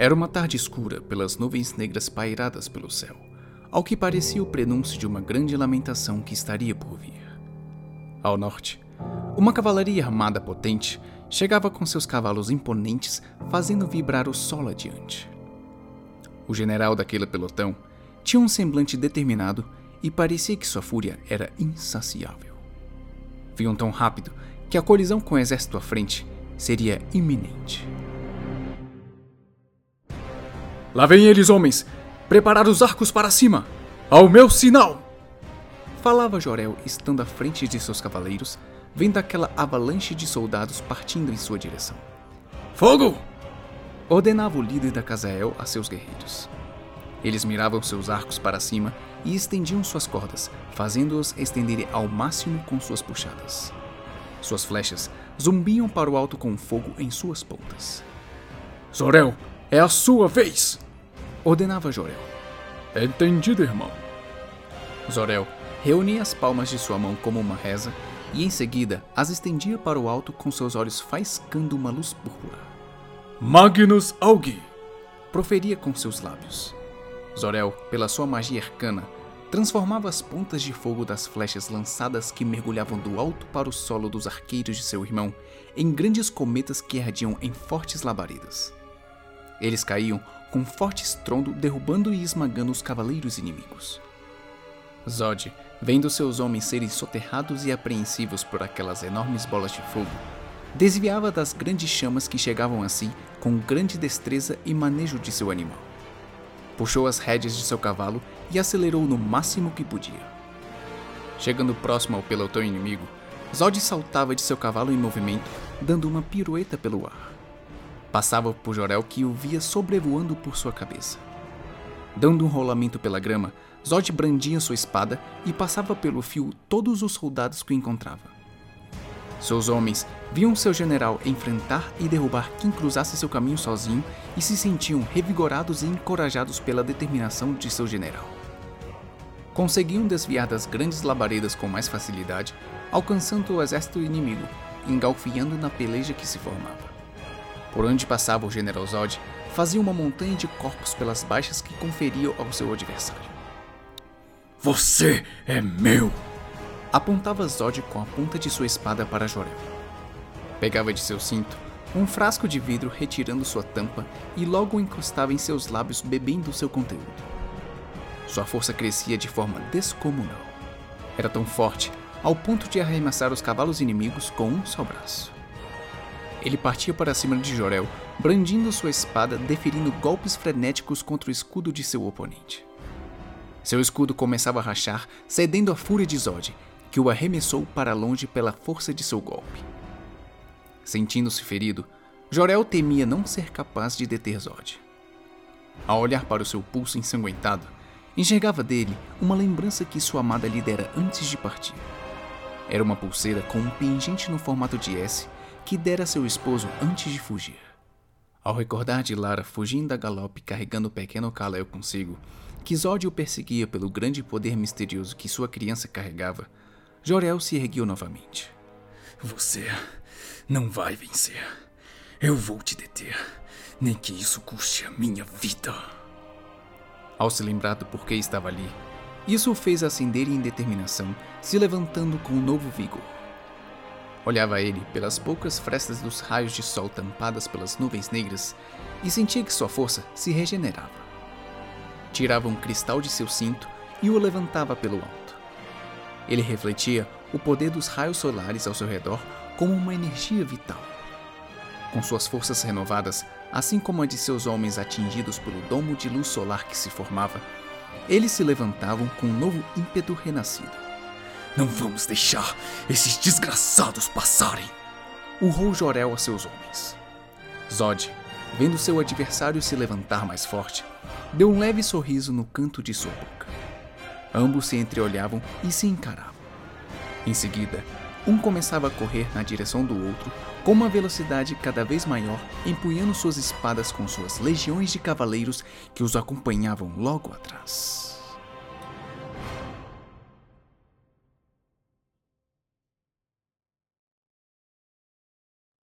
Era uma tarde escura pelas nuvens negras pairadas pelo céu, ao que parecia o prenúncio de uma grande lamentação que estaria por vir. Ao norte, uma cavalaria armada potente chegava com seus cavalos imponentes, fazendo vibrar o solo adiante. O general daquele pelotão tinha um semblante determinado e parecia que sua fúria era insaciável. Viam tão rápido que a colisão com o exército à frente seria iminente. Lá vem eles, homens! Preparar os arcos para cima! Ao meu sinal! Falava Jorel, estando à frente de seus cavaleiros, vendo aquela avalanche de soldados partindo em sua direção. Fogo! Ordenava o líder da Casael a seus guerreiros. Eles miravam seus arcos para cima e estendiam suas cordas, fazendo-os estenderem ao máximo com suas puxadas. Suas flechas zumbiam para o alto com fogo em suas pontas. Zorel, é a sua vez! Ordenava Jorel. Entendido, irmão. Zorel reunia as palmas de sua mão como uma reza e em seguida as estendia para o alto com seus olhos faiscando uma luz púrpura. Magnus Augi! Proferia com seus lábios. Zorel, pela sua magia arcana, transformava as pontas de fogo das flechas lançadas que mergulhavam do alto para o solo dos arqueiros de seu irmão em grandes cometas que ardiam em fortes labaredas. Eles caíam com forte estrondo, derrubando e esmagando os cavaleiros inimigos. Zod, vendo seus homens serem soterrados e apreensivos por aquelas enormes bolas de fogo, desviava das grandes chamas que chegavam a si com grande destreza e manejo de seu animal. Puxou as rédeas de seu cavalo e acelerou no máximo que podia. Chegando próximo ao pelotão inimigo, Zod saltava de seu cavalo em movimento, dando uma pirueta pelo ar. Passava por Jorel que o via sobrevoando por sua cabeça. Dando um rolamento pela grama, Zod brandia sua espada e passava pelo fio todos os soldados que encontrava. Seus homens viam seu general enfrentar e derrubar quem cruzasse seu caminho sozinho e se sentiam revigorados e encorajados pela determinação de seu general. Conseguiam desviar das grandes labaredas com mais facilidade, alcançando o exército inimigo, engalfiando na peleja que se formava. Por onde passava o general Zod, fazia uma montanha de corpos pelas baixas que conferiam ao seu adversário. Você é meu! Apontava Zod com a ponta de sua espada para Jorel. Pegava de seu cinto um frasco de vidro retirando sua tampa e logo o encostava em seus lábios bebendo seu conteúdo. Sua força crescia de forma descomunal. Era tão forte ao ponto de arremessar os cavalos inimigos com um só braço. Ele partia para cima de Jorel, brandindo sua espada, deferindo golpes frenéticos contra o escudo de seu oponente. Seu escudo começava a rachar, cedendo à fúria de Zod, que o arremessou para longe pela força de seu golpe. Sentindo-se ferido, Jorel temia não ser capaz de deter Zod. Ao olhar para o seu pulso ensanguentado, enxergava dele uma lembrança que sua amada lhe dera antes de partir. Era uma pulseira com um pingente no formato de S que dera a seu esposo antes de fugir. Ao recordar de Lara fugindo a galope carregando o pequeno Kalel consigo, que Zod o perseguia pelo grande poder misterioso que sua criança carregava, Jorel se ergueu novamente. Você não vai vencer. Eu vou te deter, nem que isso custe a minha vida. Ao se lembrar do porquê estava ali, isso o fez acender em determinação, se levantando com um novo vigor. Olhava ele pelas poucas frestas dos raios de sol tampadas pelas nuvens negras e sentia que sua força se regenerava. Tirava um cristal de seu cinto e o levantava pelo alto. Ele refletia o poder dos raios solares ao seu redor como uma energia vital. Com suas forças renovadas, assim como a de seus homens atingidos pelo domo de luz solar que se formava, eles se levantavam com um novo ímpeto renascido. Não vamos deixar esses desgraçados passarem! Urrou Jorel a seus homens. Zod, vendo seu adversário se levantar mais forte, deu um leve sorriso no canto de sua boca. Ambos se entreolhavam e se encaravam. Em seguida, um começava a correr na direção do outro com uma velocidade cada vez maior, empunhando suas espadas com suas legiões de cavaleiros que os acompanhavam logo atrás.